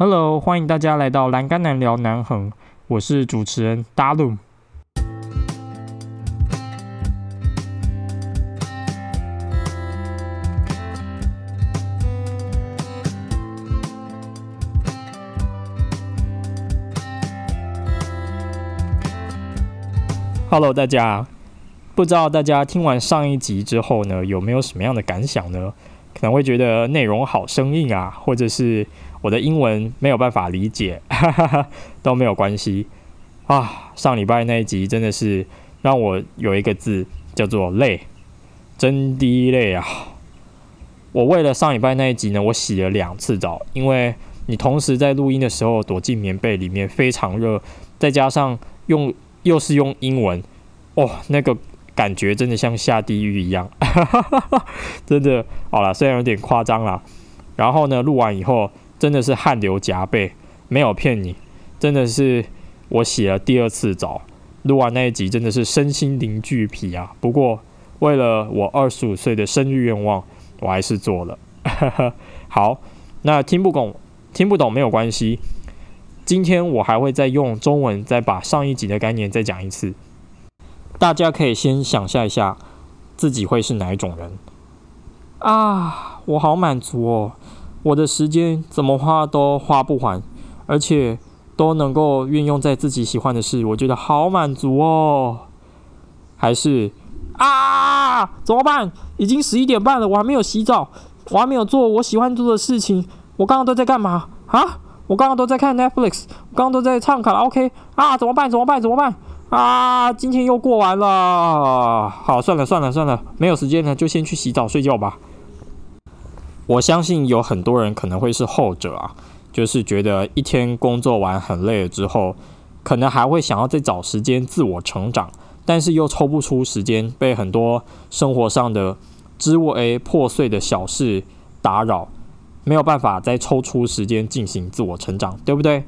Hello，欢迎大家来到栏杆男聊南横，我是主持人 Dalum。Hello，大家，不知道大家听完上一集之后呢，有没有什么样的感想呢？可能会觉得内容好生硬啊，或者是我的英文没有办法理解，都没有关系啊。上礼拜那一集真的是让我有一个字叫做累，真滴累啊！我为了上礼拜那一集呢，我洗了两次澡，因为你同时在录音的时候躲进棉被里面非常热，再加上用。又是用英文，哦，那个感觉真的像下地狱一样，真的好了，虽然有点夸张啦。然后呢，录完以后真的是汗流浃背，没有骗你，真的是我洗了第二次澡，录完那一集真的是身心灵俱疲啊。不过为了我二十五岁的生日愿望，我还是做了。好，那听不懂，听不懂没有关系。今天我还会再用中文再把上一集的概念再讲一次，大家可以先想象一下自己会是哪一种人啊？我好满足哦，我的时间怎么花都花不完，而且都能够运用在自己喜欢的事，我觉得好满足哦。还是啊？怎么办？已经十一点半了，我还没有洗澡，我还没有做我喜欢做的事情，我刚刚都在干嘛啊？我刚刚都在看 Netflix，我刚刚都在唱卡拉 OK 啊！怎么办？怎么办？怎么办？啊！今天又过完了，好，算了算了算了，没有时间了，就先去洗澡睡觉吧。我相信有很多人可能会是后者啊，就是觉得一天工作完很累了之后，可能还会想要再找时间自我成长，但是又抽不出时间，被很多生活上的枝微破碎的小事打扰。没有办法再抽出时间进行自我成长，对不对？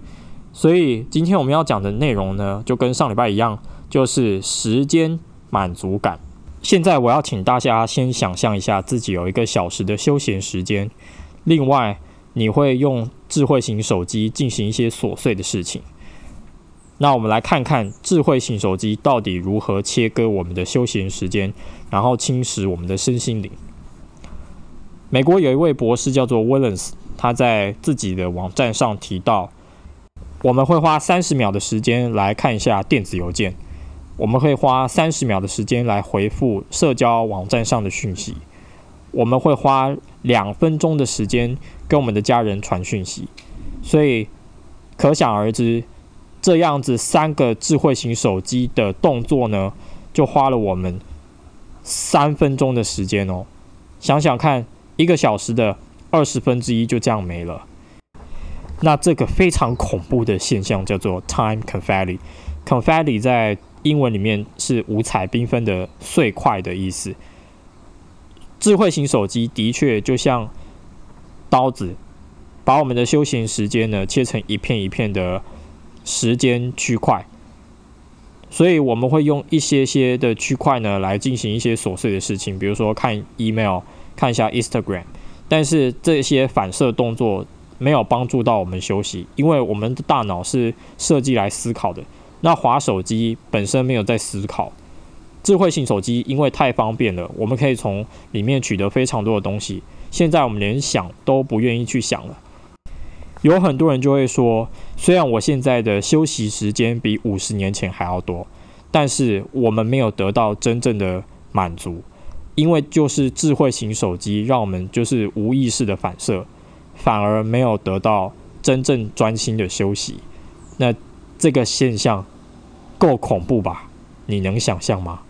所以今天我们要讲的内容呢，就跟上礼拜一样，就是时间满足感。现在我要请大家先想象一下自己有一个小时的休闲时间，另外你会用智慧型手机进行一些琐碎的事情。那我们来看看智慧型手机到底如何切割我们的休闲时间，然后侵蚀我们的身心灵。美国有一位博士叫做 Williams，他在自己的网站上提到，我们会花三十秒的时间来看一下电子邮件，我们会花三十秒的时间来回复社交网站上的讯息，我们会花两分钟的时间跟我们的家人传讯息，所以可想而知，这样子三个智慧型手机的动作呢，就花了我们三分钟的时间哦，想想看。一个小时的二十分之一就这样没了。那这个非常恐怖的现象叫做 time confetti。confetti 在英文里面是五彩缤纷的碎块的意思。智慧型手机的确就像刀子，把我们的休闲时间呢切成一片一片的时间区块。所以我们会用一些些的区块呢来进行一些琐碎的事情，比如说看 email。看一下 Instagram，但是这些反射动作没有帮助到我们休息，因为我们的大脑是设计来思考的。那滑手机本身没有在思考，智慧型手机因为太方便了，我们可以从里面取得非常多的东西。现在我们连想都不愿意去想了。有很多人就会说，虽然我现在的休息时间比五十年前还要多，但是我们没有得到真正的满足。因为就是智慧型手机，让我们就是无意识的反射，反而没有得到真正专心的休息。那这个现象够恐怖吧？你能想象吗？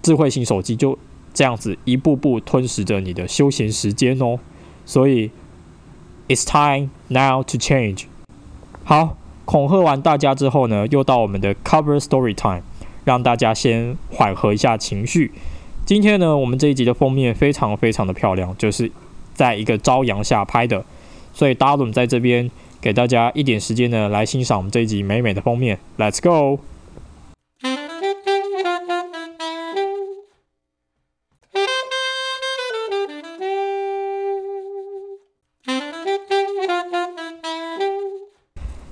智慧型手机就这样子一步步吞噬着你的休闲时间哦。所以，It's time now to change。好，恐吓完大家之后呢，又到我们的 Cover Story Time，让大家先缓和一下情绪。今天呢，我们这一集的封面非常非常的漂亮，就是在一个朝阳下拍的，所以 Darren 在这边给大家一点时间呢，来欣赏我们这一集美美的封面。Let's go。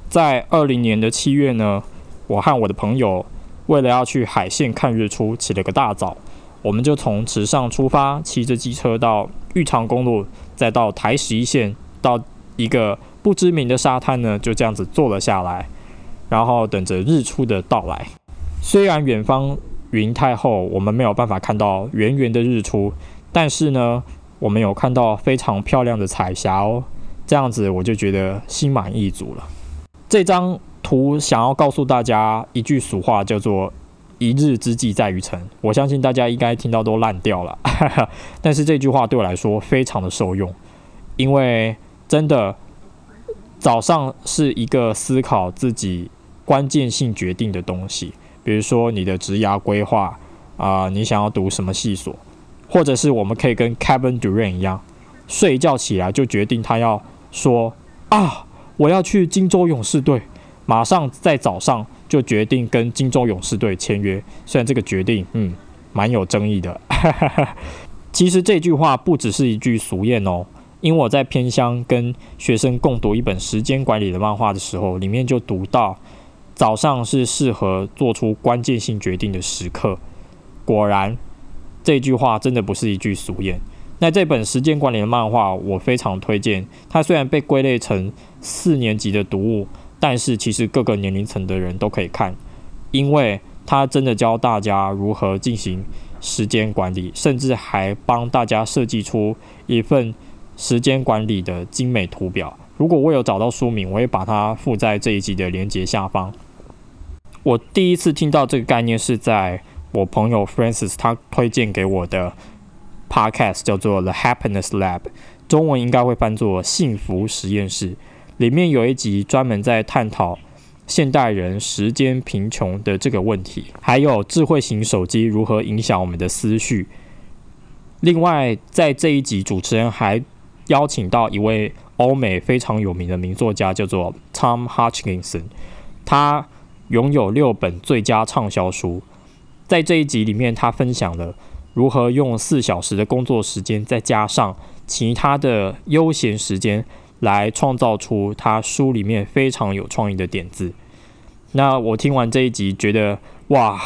在二零年的七月呢，我和我的朋友为了要去海线看日出，起了个大早，我们就从池上出发，骑着机车到玉长公路，再到台十一线，到一个不知名的沙滩呢，就这样子坐了下来，然后等着日出的到来。虽然远方云太厚，我们没有办法看到圆圆的日出，但是呢，我们有看到非常漂亮的彩霞哦。这样子我就觉得心满意足了。这张图想要告诉大家一句俗话，叫做“一日之计在于晨”。我相信大家应该听到都烂掉了，但是这句话对我来说非常的受用，因为真的早上是一个思考自己关键性决定的东西，比如说你的职涯规划啊，你想要读什么系所，或者是我们可以跟 Kevin Durant 一样，睡一觉起来就决定他要说啊。我要去金州勇士队，马上在早上就决定跟金州勇士队签约。虽然这个决定，嗯，蛮有争议的。其实这句话不只是一句俗谚哦，因为我在偏乡跟学生共读一本时间管理的漫画的时候，里面就读到早上是适合做出关键性决定的时刻。果然，这句话真的不是一句俗谚。那这本时间管理的漫画，我非常推荐。它虽然被归类成四年级的读物，但是其实各个年龄层的人都可以看，因为它真的教大家如何进行时间管理，甚至还帮大家设计出一份时间管理的精美图表。如果我有找到书名，我会把它附在这一集的连接下方。我第一次听到这个概念是在我朋友 Francis 他推荐给我的。Podcast 叫做 The Happiness Lab，中文应该会翻作幸福实验室。里面有一集专门在探讨现代人时间贫穷的这个问题，还有智慧型手机如何影响我们的思绪。另外，在这一集，主持人还邀请到一位欧美非常有名的名作家，叫做 Tom Hutchinson。他拥有六本最佳畅销书。在这一集里面，他分享了。如何用四小时的工作时间，再加上其他的悠闲时间，来创造出他书里面非常有创意的点子？那我听完这一集，觉得哇，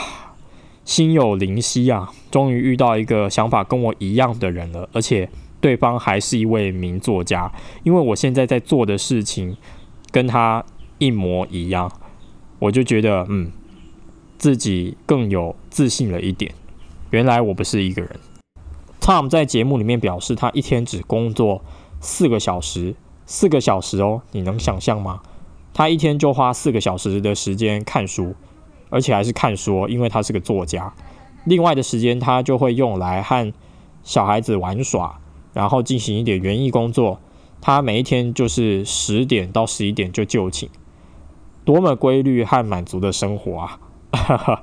心有灵犀啊！终于遇到一个想法跟我一样的人了，而且对方还是一位名作家。因为我现在在做的事情跟他一模一样，我就觉得嗯，自己更有自信了一点。原来我不是一个人。Tom 在节目里面表示，他一天只工作四个小时，四个小时哦，你能想象吗？他一天就花四个小时的时间看书，而且还是看书，因为他是个作家。另外的时间，他就会用来和小孩子玩耍，然后进行一点园艺工作。他每一天就是十点到十一点就就寝，多么规律和满足的生活啊！哈哈。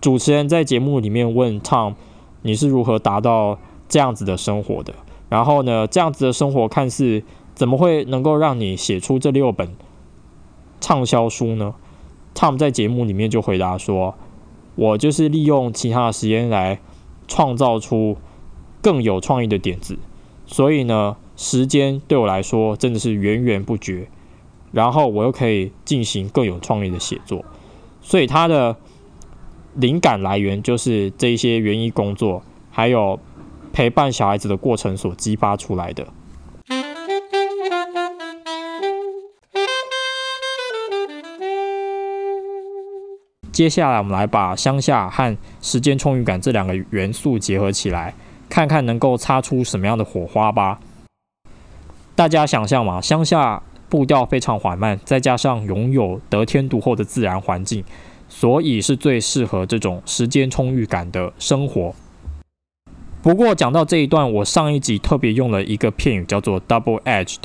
主持人在节目里面问 Tom：“ 你是如何达到这样子的生活的？然后呢，这样子的生活看似怎么会能够让你写出这六本畅销书呢？”Tom 在节目里面就回答说：“我就是利用其他的时间来创造出更有创意的点子，所以呢，时间对我来说真的是源源不绝。然后我又可以进行更有创意的写作，所以他的。”灵感来源就是这一些园艺工作，还有陪伴小孩子的过程所激发出来的。接下来，我们来把乡下和时间充裕感这两个元素结合起来，看看能够擦出什么样的火花吧。大家想象嘛，乡下步调非常缓慢，再加上拥有得天独厚的自然环境。所以是最适合这种时间充裕感的生活。不过讲到这一段，我上一集特别用了一个片语，叫做 “double-edged”。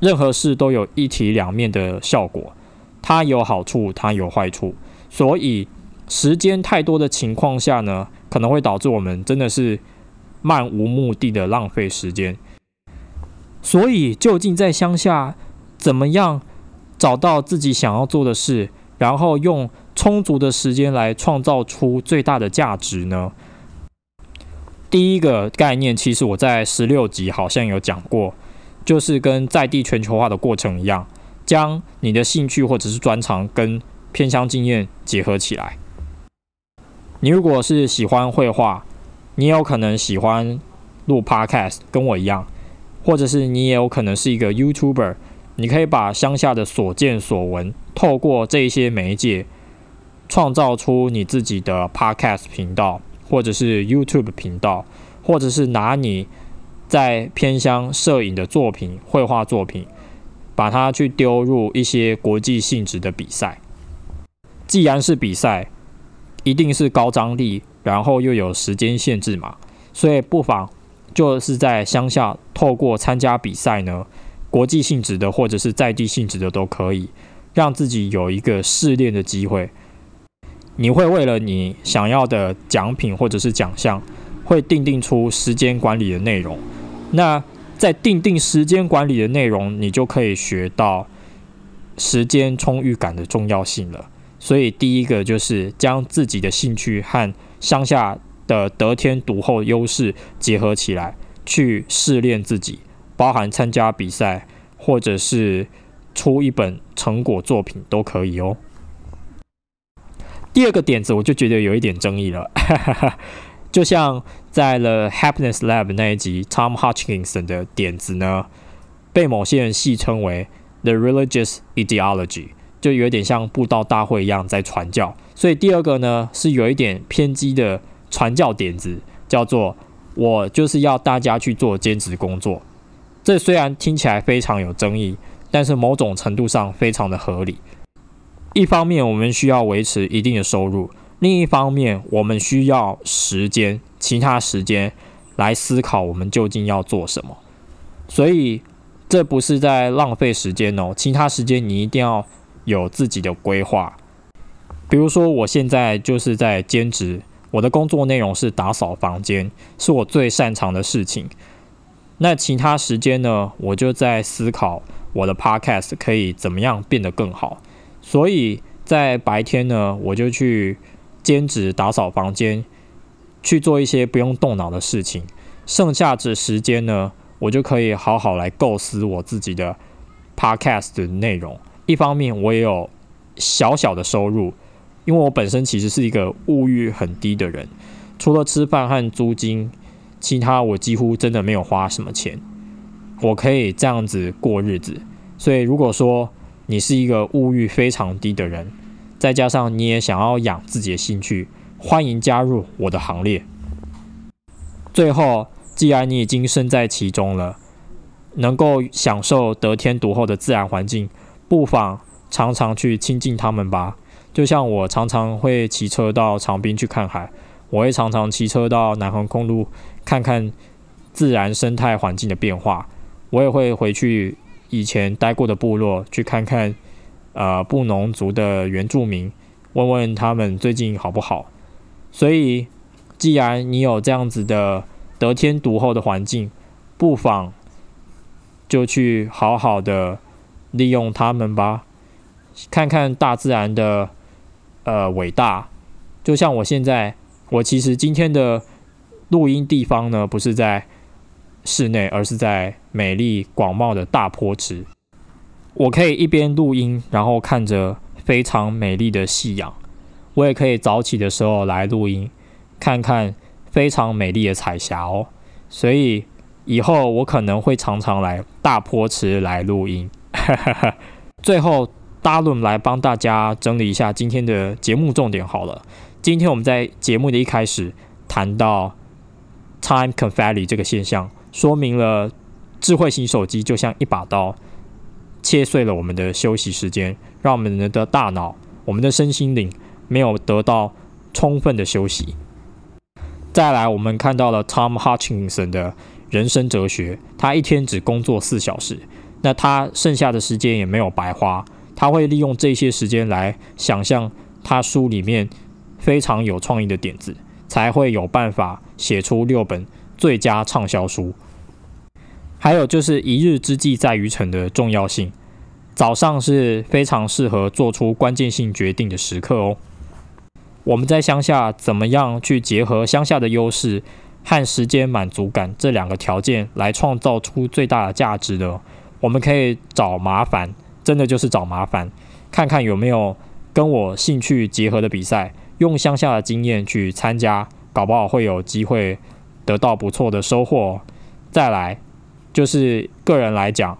任何事都有一体两面的效果，它有好处，它有坏处。所以时间太多的情况下呢，可能会导致我们真的是漫无目的的浪费时间。所以究竟在乡下怎么样找到自己想要做的事，然后用充足的时间来创造出最大的价值呢？第一个概念，其实我在十六集好像有讲过，就是跟在地全球化的过程一样，将你的兴趣或者是专长跟偏乡经验结合起来。你如果是喜欢绘画，你有可能喜欢录 Podcast，跟我一样，或者是你也有可能是一个 YouTuber，你可以把乡下的所见所闻，透过这些媒介，创造出你自己的 Podcast 频道，或者是 YouTube 频道，或者是拿你在偏乡摄影的作品、绘画作品，把它去丢入一些国际性质的比赛。既然是比赛。一定是高张力，然后又有时间限制嘛，所以不妨就是在乡下透过参加比赛呢，国际性质的或者是在地性质的都可以，让自己有一个试炼的机会。你会为了你想要的奖品或者是奖项，会定定出时间管理的内容。那在定定时间管理的内容，你就可以学到时间充裕感的重要性了。所以，第一个就是将自己的兴趣和乡下的得天独厚优势结合起来，去试炼自己，包含参加比赛，或者是出一本成果作品都可以哦。第二个点子，我就觉得有一点争议了，就像在了 Happiness Lab 那一集，Tom Hutchinson 的点子呢，被某些人戏称为 The Religious Ideology。就有点像布道大会一样在传教，所以第二个呢是有一点偏激的传教点子，叫做我就是要大家去做兼职工作。这虽然听起来非常有争议，但是某种程度上非常的合理。一方面我们需要维持一定的收入，另一方面我们需要时间，其他时间来思考我们究竟要做什么。所以这不是在浪费时间哦，其他时间你一定要。有自己的规划，比如说我现在就是在兼职，我的工作内容是打扫房间，是我最擅长的事情。那其他时间呢，我就在思考我的 podcast 可以怎么样变得更好。所以在白天呢，我就去兼职打扫房间，去做一些不用动脑的事情。剩下的时间呢，我就可以好好来构思我自己的 podcast 的内容。一方面我也有小小的收入，因为我本身其实是一个物欲很低的人，除了吃饭和租金，其他我几乎真的没有花什么钱，我可以这样子过日子。所以如果说你是一个物欲非常低的人，再加上你也想要养自己的兴趣，欢迎加入我的行列。最后，既然你已经身在其中了，能够享受得天独厚的自然环境。不妨常常去亲近他们吧，就像我常常会骑车到长滨去看海，我会常常骑车到南横公路看看自然生态环境的变化，我也会回去以前待过的部落去看看，呃，布农族的原住民，问问他们最近好不好。所以，既然你有这样子的得天独厚的环境，不妨就去好好的。利用他们吧，看看大自然的呃伟大。就像我现在，我其实今天的录音地方呢，不是在室内，而是在美丽广袤的大坡池。我可以一边录音，然后看着非常美丽的夕阳。我也可以早起的时候来录音，看看非常美丽的彩霞哦。所以以后我可能会常常来大坡池来录音。最后，大论来帮大家整理一下今天的节目重点好了。今天我们在节目的一开始谈到 time confetti 这个现象，说明了智慧型手机就像一把刀，切碎了我们的休息时间，让我们的大脑、我们的身心灵没有得到充分的休息。再来，我们看到了 Tom Hutchinson 的人生哲学，他一天只工作四小时。那他剩下的时间也没有白花，他会利用这些时间来想象他书里面非常有创意的点子，才会有办法写出六本最佳畅销书。还有就是一日之计在于晨的重要性，早上是非常适合做出关键性决定的时刻哦。我们在乡下怎么样去结合乡下的优势和时间满足感这两个条件来创造出最大的价值呢？我们可以找麻烦真的就是找麻烦，看看有没有跟我兴趣结合的比赛，用乡下的经验去参加，搞不好会有机会得到不错的收获。再来就是个人来讲，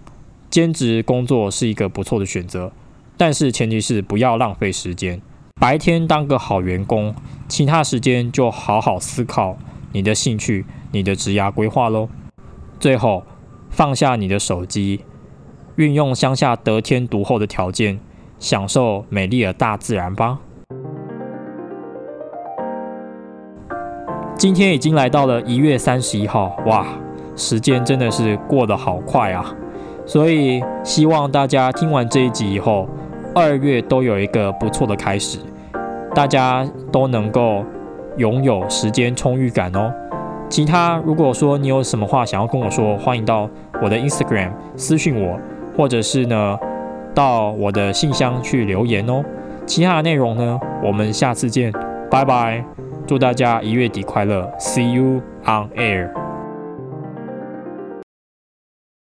兼职工作是一个不错的选择，但是前提是不要浪费时间。白天当个好员工，其他时间就好好思考你的兴趣、你的职涯规划喽。最后，放下你的手机，运用乡下得天独厚的条件，享受美丽的大自然吧。今天已经来到了一月三十一号，哇，时间真的是过得好快啊！所以希望大家听完这一集以后，二月都有一个不错的开始。大家都能够拥有时间充裕感哦。其他如果说你有什么话想要跟我说，欢迎到我的 Instagram 私讯我，或者是呢到我的信箱去留言哦。其他的内容呢，我们下次见，拜拜！祝大家一月底快乐，See you on air。